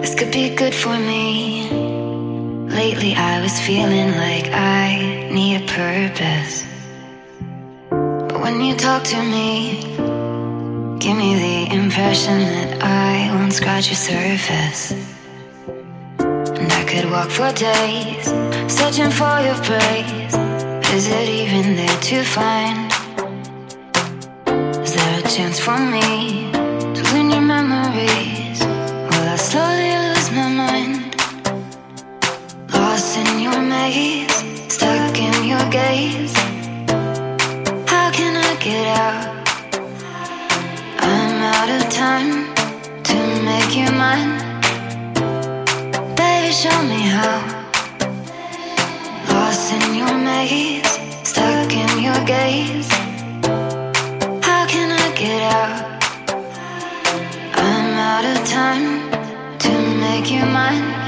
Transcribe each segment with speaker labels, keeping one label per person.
Speaker 1: This could be good for me. Lately, I was feeling like I need a purpose. But when you talk to me, give me the impression that I won't scratch your surface. And I could walk for days, searching for your praise. Is it even there to find? Is there a chance for me get out? I'm out of time to make you mine. Baby, show me how. Lost in your maze, stuck in your gaze. How can I get out? I'm out of time to make you mine.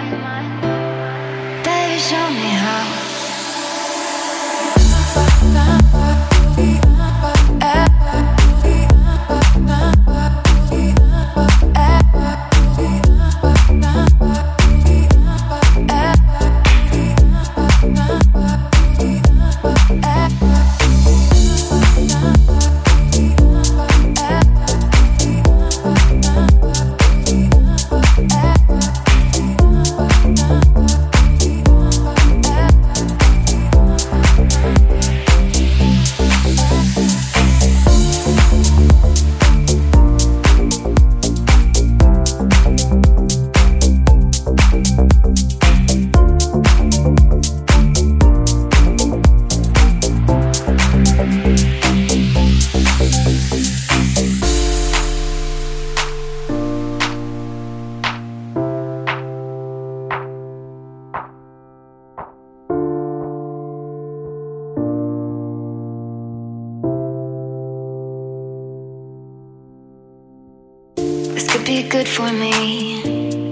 Speaker 1: Be good for me.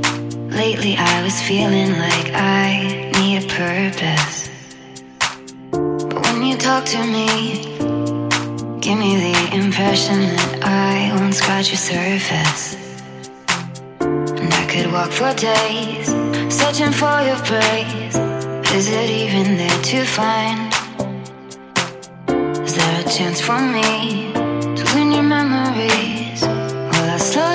Speaker 1: Lately, I was feeling like I need a purpose. But when you talk to me, give me the impression that I won't scratch your surface. And I could walk for days, searching for your praise. Is it even there to find? Is there a chance for me to win your memories? Will I slowly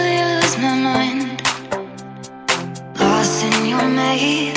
Speaker 1: your